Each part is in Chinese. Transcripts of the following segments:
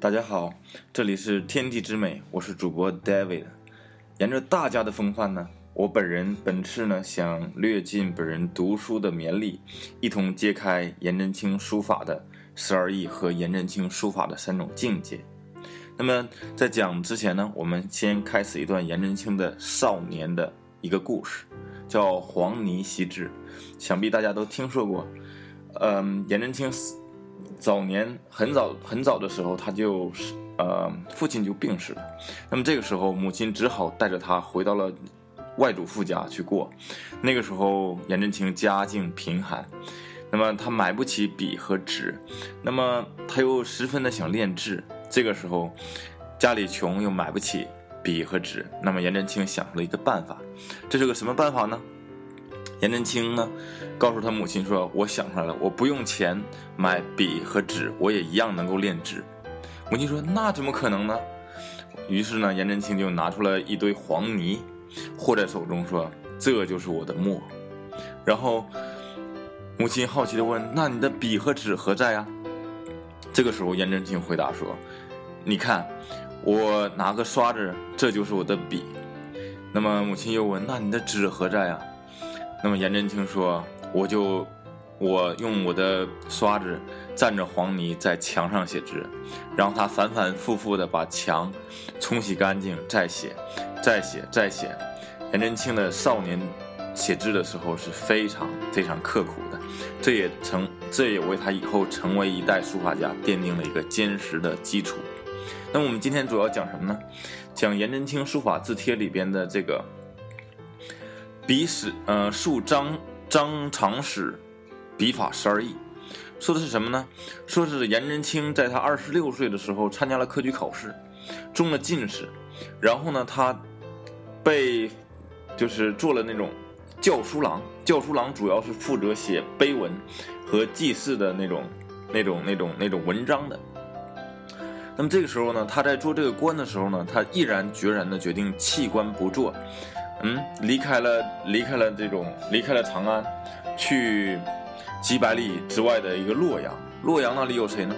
大家好，这里是天地之美，我是主播 David。沿着大家的风范呢，我本人本次呢想略尽本人读书的绵力，一同揭开颜真卿书法的十二义和颜真卿书法的三种境界。那么在讲之前呢，我们先开始一段颜真卿的少年的一个故事，叫黄泥习字，想必大家都听说过。嗯，颜真卿早年很早很早的时候，他就呃父亲就病逝了。那么这个时候，母亲只好带着他回到了外祖父家去过。那个时候，颜真卿家境贫寒，那么他买不起笔和纸，那么他又十分的想练字。这个时候，家里穷又买不起笔和纸，那么颜真卿想出了一个办法。这是个什么办法呢？颜真卿呢，告诉他母亲说：“我想出来了，我不用钱买笔和纸，我也一样能够练字。”母亲说：“那怎么可能呢？”于是呢，颜真卿就拿出了一堆黄泥，和在手中说：“这就是我的墨。”然后母亲好奇地问：“那你的笔和纸何在呀？”这个时候，颜真卿回答说：“你看，我拿个刷子，这就是我的笔。”那么母亲又问：“那你的纸何在呀？”那么颜真卿说：“我就我用我的刷子蘸着黄泥在墙上写字，然后他反反复复的把墙冲洗干净，再写，再写，再写。颜真卿的少年写字的时候是非常非常刻苦的，这也成这也为他以后成为一代书法家奠定了一个坚实的基础。那么我们今天主要讲什么呢？讲颜真卿书法字帖里边的这个。笔史，呃，述张张长史笔法十二意，说的是什么呢？说是颜真卿在他二十六岁的时候参加了科举考试，中了进士，然后呢，他被就是做了那种教书郎，教书郎主要是负责写碑文和祭祀的那种、那种、那种、那种文章的。那么这个时候呢，他在做这个官的时候呢，他毅然决然的决定弃官不做。嗯，离开了，离开了这种，离开了长安，去几百里之外的一个洛阳。洛阳那里有谁呢？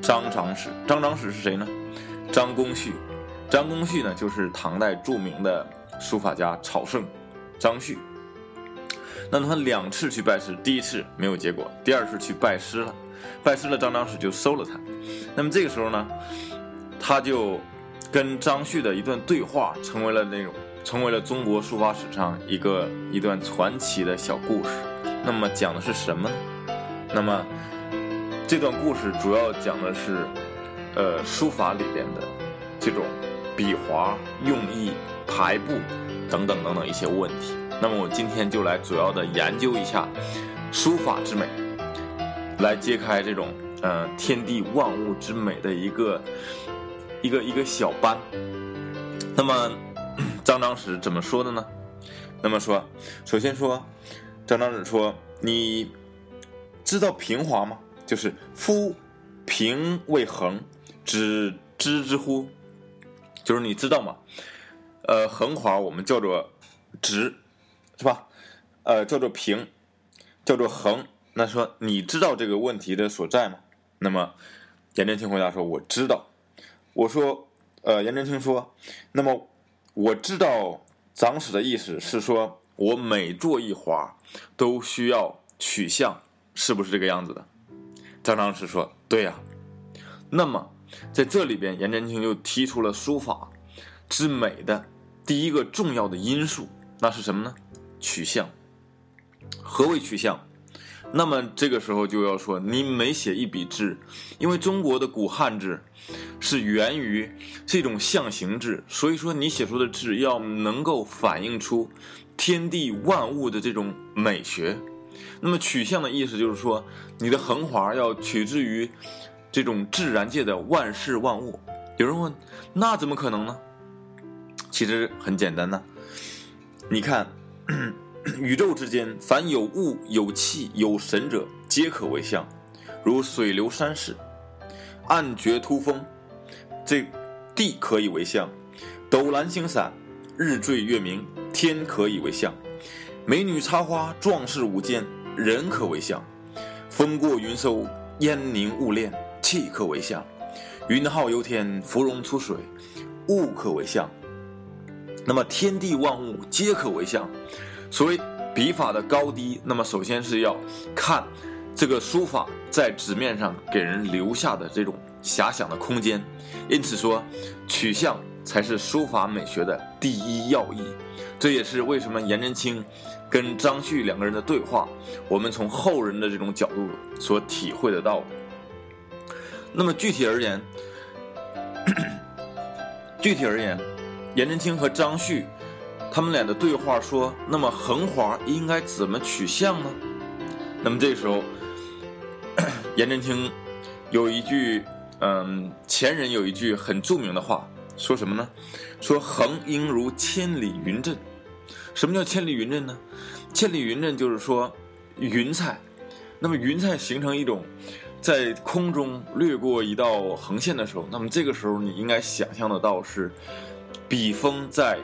张长史。张长史是谁呢？张公旭。张公旭呢，就是唐代著名的书法家草圣张旭。那么他两次去拜师，第一次没有结果，第二次去拜师了，拜师了，张长史就收了他。那么这个时候呢，他就跟张旭的一段对话，成为了那种。成为了中国书法史上一个一段传奇的小故事。那么讲的是什么呢？那么这段故事主要讲的是，呃，书法里边的这种笔划、用意、排布等等等等一些问题。那么我今天就来主要的研究一下书法之美，来揭开这种呃天地万物之美的一个一个一个小班。那么。张长史怎么说的呢？那么说，首先说，张长史说：“你知道平滑吗？就是夫平为横，只知之乎？就是你知道吗？呃，横划我们叫做直，是吧？呃，叫做平，叫做横。那说你知道这个问题的所在吗？那么颜真卿回答说：我知道。我说，呃，颜真卿说，那么。我知道长史的意思是说，我每做一划都需要取向，是不是这个样子的？张长史说：“对呀。”那么在这里边，颜真卿就提出了书法之美的第一个重要的因素，那是什么呢？取向。何为取向？那么这个时候就要说，你每写一笔字，因为中国的古汉字是源于这种象形字，所以说你写出的字要能够反映出天地万物的这种美学。那么取象的意思就是说，你的横划要取自于这种自然界的万事万物。有人问，那怎么可能呢？其实很简单呢，你看。宇宙之间，凡有物、有气、有神者，皆可为相，如水流山势，暗绝突风，这地可以为相；斗蓝星散，日坠月明，天可以为相；美女插花，壮士舞剑，人可为相；风过云收，烟凝雾敛，气可为相；云浩游天，芙蓉出水，物可为相。那么天地万物皆可为相。所谓笔法的高低，那么首先是要看这个书法在纸面上给人留下的这种遐想的空间。因此说，取向才是书法美学的第一要义。这也是为什么颜真卿跟张旭两个人的对话，我们从后人的这种角度所体会得到的。那么具体而言，具体而言，颜真卿和张旭他们俩的对话说：“那么横划应该怎么取向呢？”那么这时候，颜真卿有一句，嗯，前人有一句很著名的话，说什么呢？说横应如千里云阵。什么叫千里云阵呢？千里云阵就是说云彩，那么云彩形成一种。在空中掠过一道横线的时候，那么这个时候你应该想象得到是笔锋在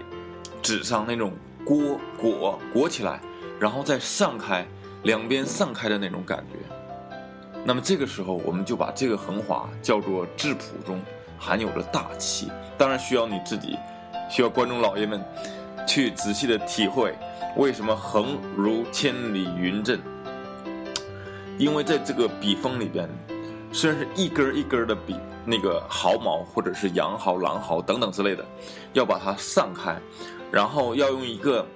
纸上那种裹裹裹起来，然后再散开，两边散开的那种感觉。那么这个时候，我们就把这个横划叫做质朴中含有着大气。当然需要你自己，需要观众老爷们去仔细的体会为什么横如千里云阵。因为在这个笔锋里边，虽然是一根一根的笔，那个毫毛或者是羊毫、狼毫等等之类的，要把它散开，然后要用一个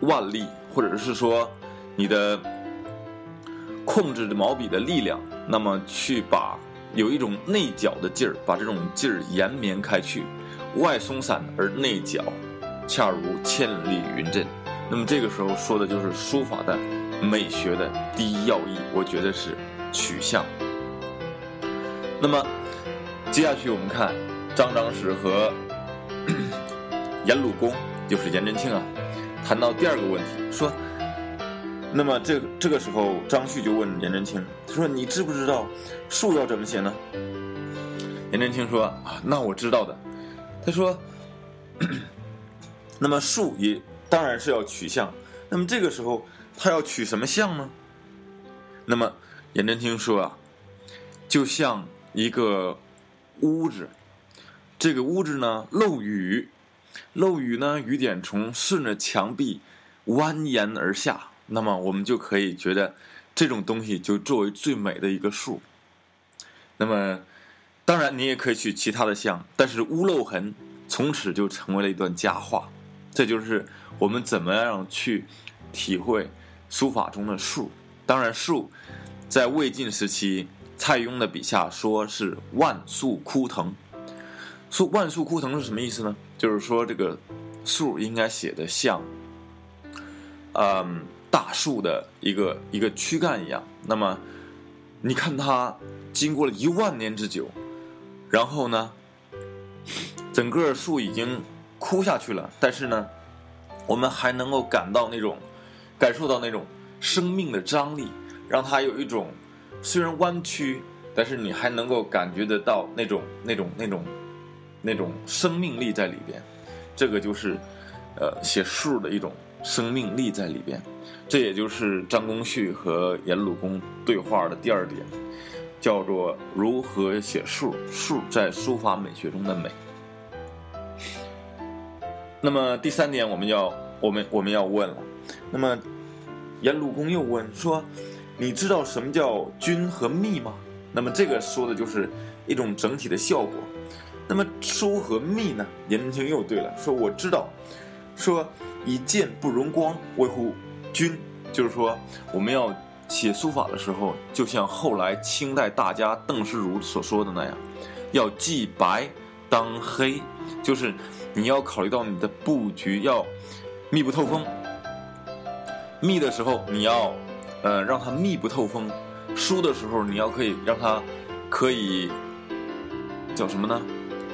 腕力，或者是说你的控制的毛笔的力量，那么去把有一种内角的劲儿，把这种劲儿延绵开去，外松散而内角，恰如千里云阵。那么这个时候说的就是书法的。美学的第一要义，我觉得是取向。那么，接下去我们看张张石和颜鲁公，就是颜真卿啊，谈到第二个问题，说，那么这这个时候，张旭就问颜真卿，他说：“你知不知道树要怎么写呢？”颜真卿说：“啊，那我知道的。”他说：“ 那么树也当然是要取向，那么这个时候。”他要取什么相呢？那么颜真卿说啊，就像一个屋子，这个屋子呢漏雨，漏雨呢雨点从顺着墙壁蜿蜒而下，那么我们就可以觉得这种东西就作为最美的一个数。那么当然你也可以取其他的相，但是屋漏痕从此就成为了一段佳话。这就是我们怎么样去体会。书法中的树，当然树，在魏晋时期，蔡邕的笔下说是万树枯藤。树万树枯藤是什么意思呢？就是说这个树应该写的像，嗯，大树的一个一个躯干一样。那么，你看它经过了一万年之久，然后呢，整个树已经枯下去了，但是呢，我们还能够感到那种。感受到那种生命的张力，让它有一种虽然弯曲，但是你还能够感觉得到那种那种那种那种生命力在里边。这个就是，呃，写数的一种生命力在里边。这也就是张公旭和颜鲁公对话的第二点，叫做如何写数，数在书法美学中的美。那么第三点，我们要我们我们要问了。那么，颜鲁公又问说：“你知道什么叫均和密吗？”那么这个说的就是一种整体的效果。那么疏和密呢？颜真卿又对了，说：“我知道，说以剑不容光为乎君，就是说我们要写书法的时候，就像后来清代大家邓世如所说的那样，要既白当黑，就是你要考虑到你的布局要密不透风。”密的时候你要，呃，让它密不透风；疏的时候你要可以让它，可以叫什么呢？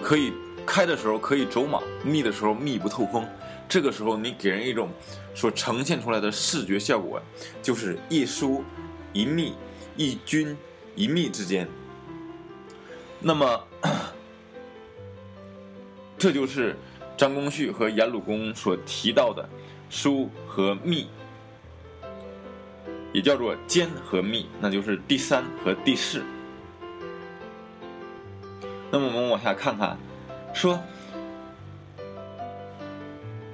可以开的时候可以走马，密的时候密不透风。这个时候你给人一种所呈现出来的视觉效果，就是一疏一密，一均一密之间。那么，这就是张公旭和颜鲁公所提到的疏和密。也叫做坚和密，那就是第三和第四。那么我们往下看看，说，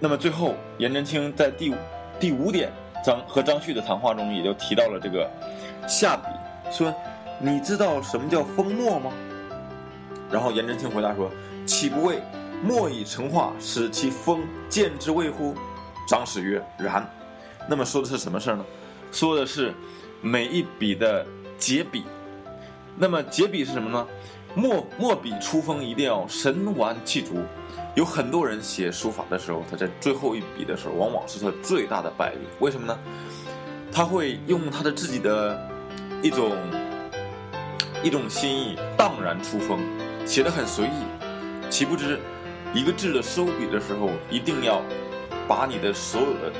那么最后颜真卿在第五第五点张和张旭的谈话中，也就提到了这个下笔，说你知道什么叫封墨吗？然后颜真卿回答说：“岂不为墨已成画，使其风见之谓乎？”张氏曰：“然。”那么说的是什么事儿呢？说的是每一笔的结笔。那么结笔是什么呢？墨墨笔出锋一定要神完气足。有很多人写书法的时候，他在最后一笔的时候，往往是他最大的败笔。为什么呢？他会用他的自己的一种一种心意荡然出锋。写的很随意，岂不知一个字的收笔的时候，一定要把你的所有的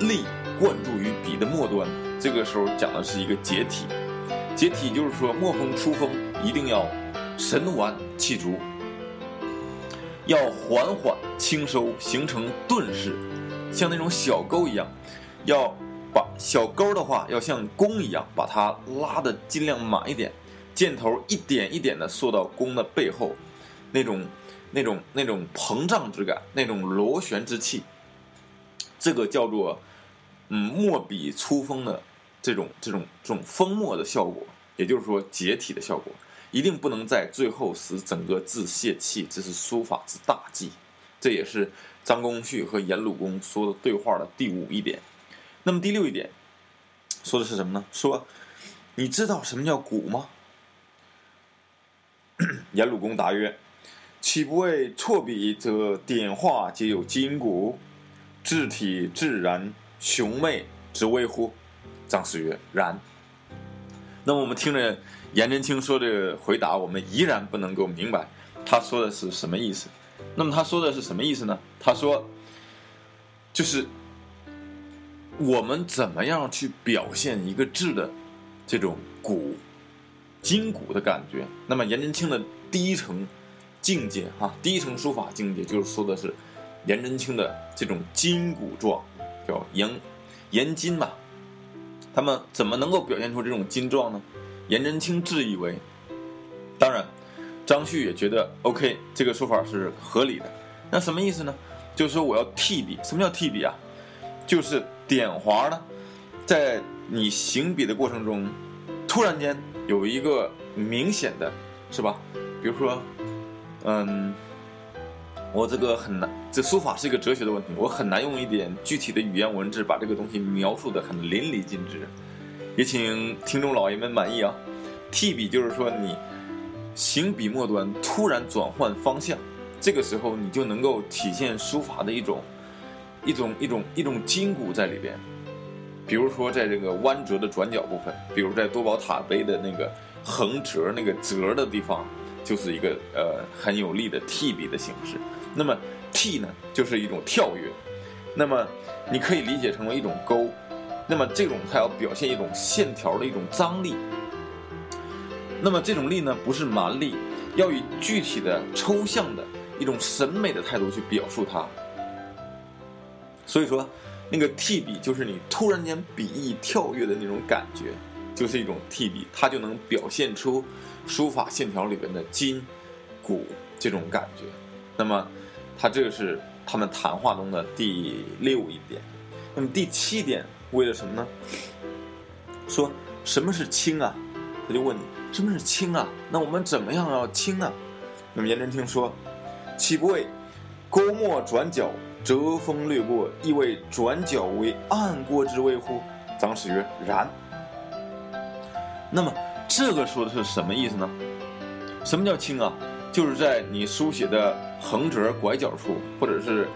力灌注于笔的末端。这个时候讲的是一个结体，结体就是说墨锋出锋一定要神完气足，要缓缓轻收，形成顿式，像那种小钩一样，要把小钩的话要像弓一样，把它拉的尽量满一点。箭头一点一点的缩到弓的背后，那种、那种、那种膨胀之感，那种螺旋之气，这个叫做嗯墨笔出锋的这种、这种、这种锋墨的效果，也就是说解体的效果，一定不能在最后使整个字泄气，这是书法之大忌。这也是张公旭和颜鲁公说的对话的第五一点。那么第六一点说的是什么呢？说你知道什么叫骨吗？颜鲁公答曰：“岂不为错笔则点画皆有筋骨，字体自然雄媚之谓乎？”张氏曰：“然。”那么我们听着颜真卿说这个回答，我们依然不能够明白他说的是什么意思。那么他说的是什么意思呢？他说，就是我们怎么样去表现一个字的这种骨。筋骨的感觉。那么颜真卿的第一层境界哈，第一层书法境界就是说的是颜真卿的这种筋骨状，叫颜颜筋嘛。他们怎么能够表现出这种筋状呢？颜真卿自以为，当然张旭也觉得 OK，这个说法是合理的。那什么意思呢？就是说我要替笔。什么叫替笔啊？就是点划呢，在你行笔的过程中，突然间。有一个明显的，是吧？比如说，嗯，我这个很难，这书法是一个哲学的问题，我很难用一点具体的语言文字把这个东西描述的很淋漓尽致。也请听众老爷们满意啊！替笔就是说你行笔末端突然转换方向，这个时候你就能够体现书法的一种一种一种一种筋骨在里边。比如说，在这个弯折的转角部分，比如在多宝塔碑的那个横折那个折的地方，就是一个呃很有力的替笔的形式。那么替呢，就是一种跳跃。那么你可以理解成为一种勾。那么这种它要表现一种线条的一种张力。那么这种力呢，不是蛮力，要以具体的抽象的一种审美的态度去表述它。所以说。那个替笔就是你突然间笔意跳跃的那种感觉，就是一种替笔，它就能表现出书法线条里边的筋骨这种感觉。那么，它这个是他们谈话中的第六一点。那么第七点为了什么呢？说什么是轻啊？他就问你什么是轻啊？那我们怎么样要轻呢？那么颜真卿说：“岂不为勾墨转角？”折锋掠过，意为转角为暗过之谓乎？张氏曰：“然。”那么这个说的是什么意思呢？什么叫轻啊？就是在你书写的横折拐角处，或者是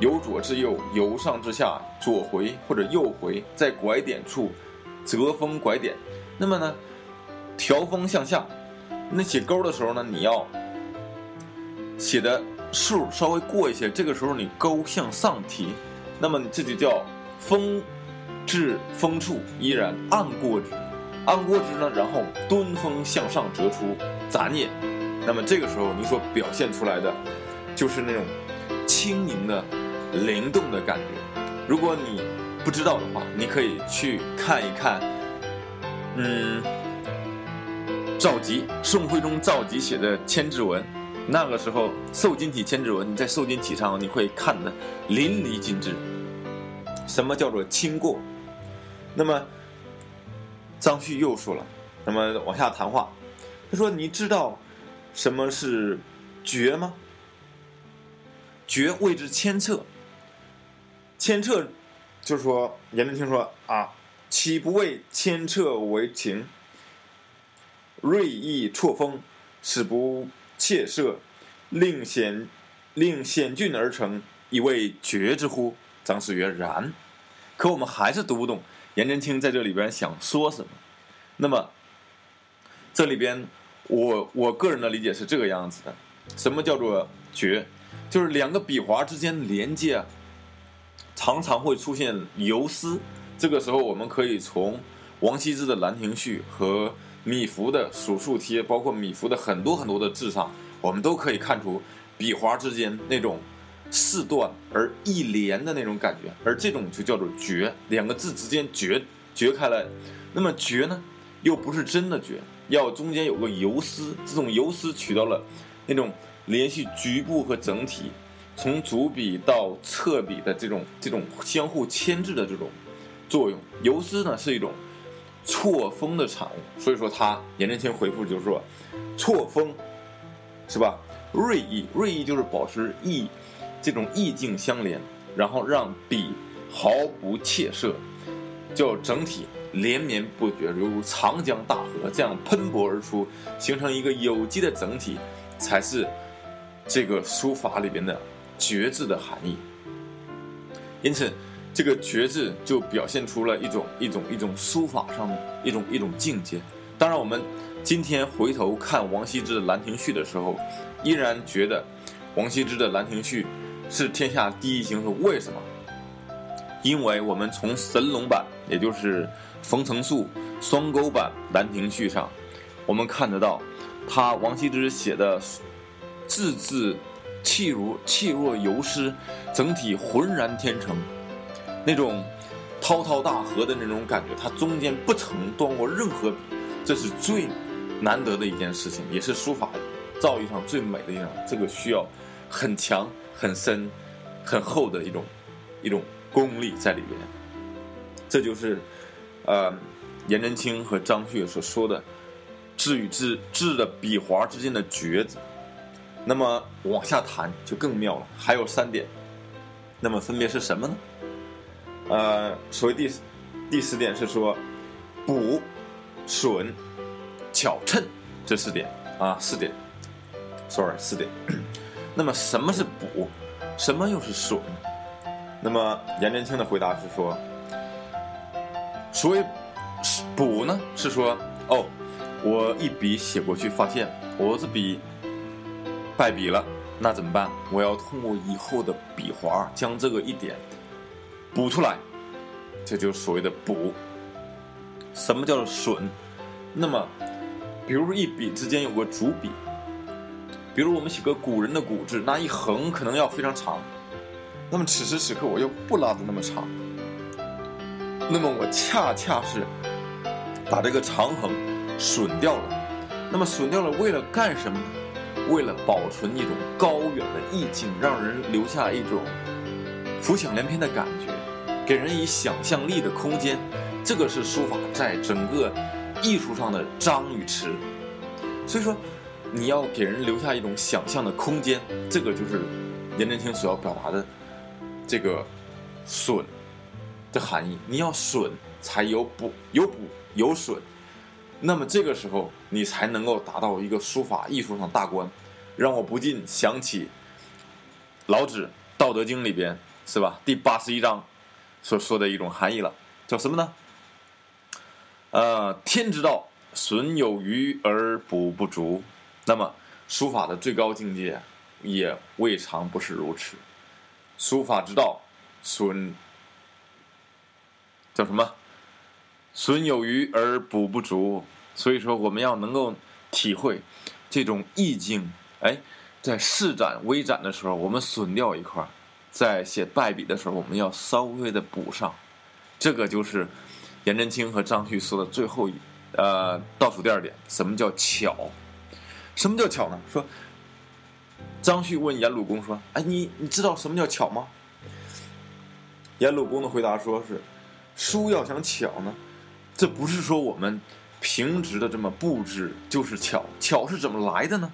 由左至右、由上至下、左回或者右回，在拐点处折锋拐点。那么呢，调锋向下。那写勾的时候呢，你要写的。数稍微过一些，这个时候你勾向上提，那么这就叫锋至锋处依然暗过之，暗过之呢，然后蹲锋向上折出斩也。那么这个时候你所表现出来的，就是那种轻盈的、灵动的感觉。如果你不知道的话，你可以去看一看，嗯，赵佶，宋徽宗赵佶写的千字文。那个时候，瘦金体千字文，你在瘦金体上你会看得淋漓尽致。什么叫做轻过？那么张旭又说了，那么往下谈话，他说：“你知道什么是绝吗？绝谓之千策。千策就是说，颜真卿说啊，岂不为千策为情？锐意错锋，使不。”切射，令险令险峻而成，以为绝之乎？张氏曰：“然。”可我们还是读不懂颜真卿在这里边想说什么。那么，这里边我我个人的理解是这个样子的：什么叫做绝？就是两个笔划之间连接啊，常常会出现游丝。这个时候，我们可以从王羲之的《兰亭序》和。米芾的数数帖，包括米芾的很多很多的字上，我们都可以看出笔划之间那种四断而一连的那种感觉，而这种就叫做绝，两个字之间绝绝开来。那么绝呢，又不是真的绝，要中间有个游丝，这种游丝起到了那种联系局部和整体，从主笔到侧笔的这种这种相互牵制的这种作用。游丝呢是一种。错峰的产物，所以说他颜真卿回复就是说，错峰，是吧？锐意，锐意就是保持意，这种意境相连，然后让笔毫不怯色，就整体连绵不绝，犹如长江大河这样喷薄而出，形成一个有机的整体，才是这个书法里边的绝字的含义。因此。这个绝字就表现出了一种一种一种书法上的一种一种境界。当然，我们今天回头看王羲之的《兰亭序》的时候，依然觉得王羲之的《兰亭序》是天下第一行书为什么？因为我们从神龙版，也就是冯承素双钩版《兰亭序》上，我们看得到他王羲之写的字字气如气若游丝，整体浑然天成。那种滔滔大河的那种感觉，它中间不曾断过任何笔，这是最难得的一件事情，也是书法造诣上最美的一种。这个需要很强、很深、很厚的一种一种功力在里边。这就是呃颜真卿和张旭所说的字与字字的笔划之间的绝字。那么往下谈就更妙了，还有三点，那么分别是什么呢？呃，所谓第第四点是说，补、损、巧趁这四点啊，四点，sorry，四点。那么什么是补？什么又是损？那么颜真卿的回答是说，所谓补呢，是说哦，我一笔写过去，发现我这笔败笔了，那怎么办？我要通过以后的笔划将这个一点。补出来，这就是所谓的补。什么叫做损？那么，比如一笔之间有个主笔，比如我们写个古人的古字，那一横可能要非常长。那么此时此刻我又不拉的那么长，那么我恰恰是把这个长横损掉了。那么损掉了，为了干什么呢？为了保存一种高远的意境，让人留下一种浮想联翩的感觉。给人以想象力的空间，这个是书法在整个艺术上的张与弛。所以说，你要给人留下一种想象的空间，这个就是颜真卿所要表达的这个“损”的含义。你要损，才有补，有补有损，那么这个时候你才能够达到一个书法艺术上大关。让我不禁想起老子《道德经》里边，是吧？第八十一章。所说的一种含义了，叫什么呢？呃，天之道，损有余而补不足。那么，书法的最高境界也未尝不是如此。书法之道，损叫什么？损有余而补不足。所以说，我们要能够体会这种意境。哎，在试展、微展的时候，我们损掉一块儿。在写败笔的时候，我们要稍微的补上，这个就是颜真卿和张旭说的最后一呃，倒数第二点，什么叫巧？什么叫巧呢？说张旭问颜鲁公说：“哎，你你知道什么叫巧吗？”颜鲁公的回答说是：“书要想巧呢，这不是说我们平直的这么布置就是巧，巧是怎么来的呢？”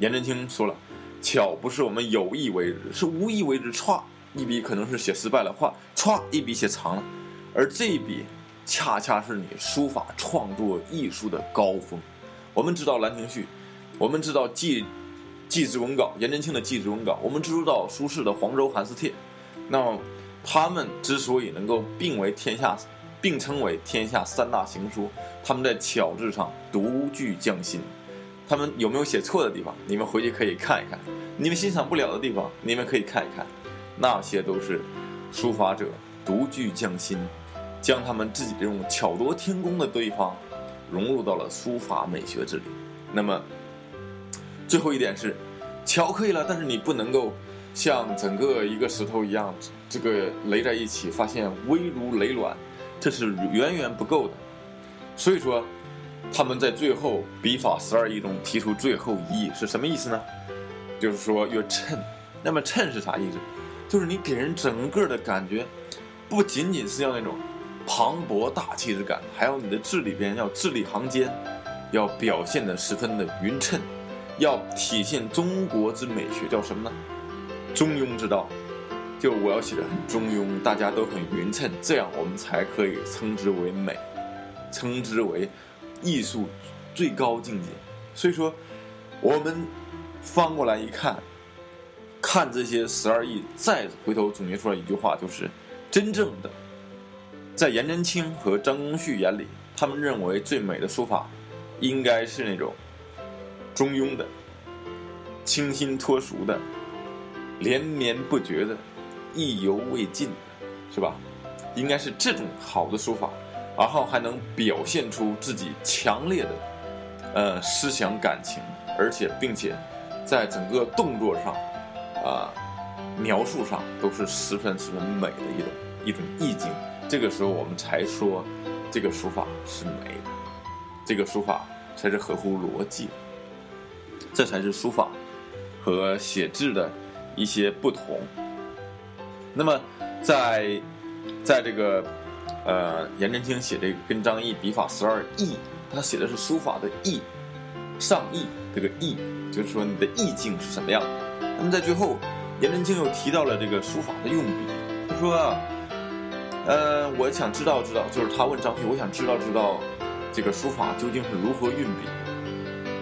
颜真卿说了：“巧不是我们有意为之，是无意为之。歘，一笔可能是写失败了，画歘一笔写长了，而这一笔恰恰是你书法创作艺术的高峰。我们知道《兰亭序》，我们知道《祭祭侄文稿》，颜真卿的《祭侄文稿》，我们知道苏轼的《黄州寒食帖》，那么。”他们之所以能够并为天下，并称为天下三大行书，他们在巧字上独具匠心。他们有没有写错的地方？你们回去可以看一看。你们欣赏不了的地方，你们可以看一看。那些都是书法者独具匠心，将他们自己这种巧夺天工的地方融入到了书法美学之里。那么，最后一点是，巧可以了，但是你不能够。像整个一个石头一样，这个垒在一起，发现微如雷卵，这是远远不够的。所以说，他们在最后笔法十二义中提出最后一义是什么意思呢？就是说要衬。那么衬是啥意思？就是你给人整个的感觉，不仅仅是要那种磅礴大气之感，还有你的字里边要字里行间，要表现的十分的匀称，要体现中国之美学，叫什么呢？中庸之道，就我要写的很中庸，大家都很匀称，这样我们才可以称之为美，称之为艺术最高境界。所以说，我们翻过来一看，看这些十二义，再回头总结出来一句话，就是真正的在颜真卿和张公旭眼里，他们认为最美的书法，应该是那种中庸的、清新脱俗的。连绵不绝的，意犹未尽，是吧？应该是这种好的书法，然后还能表现出自己强烈的，呃，思想感情，而且并且，在整个动作上，啊，描述上都是十分十分美的一种一种意境。这个时候我们才说，这个书法是美的，这个书法才是合乎逻辑的，这才是书法和写字的。一些不同。那么，在在这个呃，颜真卿写这个跟张毅笔法十二意，他写的是书法的意，上意这个意，就是说你的意境是什么样。那么在最后，颜真卿又提到了这个书法的用笔，他说：“啊呃，我想知道知道，就是他问张旭，我想知道知道这个书法究竟是如何运笔。”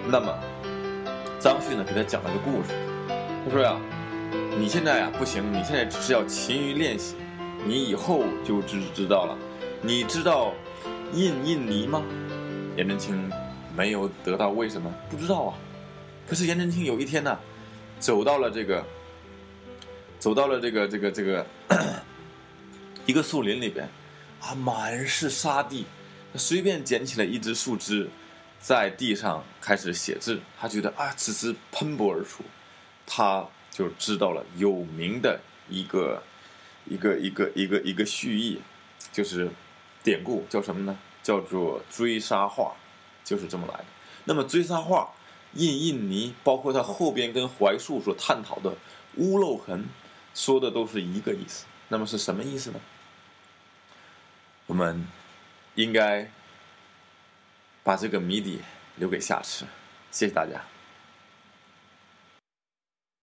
那么张旭呢，给他讲了个故事，他说呀。你现在啊不行，你现在只是要勤于练习，你以后就知知道了。你知道印印尼吗？颜真卿没有得到为什么不知道啊？可是颜真卿有一天呢，走到了这个，走到了这个这个这个 一个树林里边，啊，满是沙地，他随便捡起了一只树枝，在地上开始写字。他觉得啊，此时喷薄而出，他。就知道了有名的一个一个一个一个一个序意，就是典故叫什么呢？叫做追杀画，就是这么来的。那么追杀画、印印泥，包括它后边跟槐树所探讨的屋漏痕，说的都是一个意思。那么是什么意思呢？我们应该把这个谜底留给下次。谢谢大家。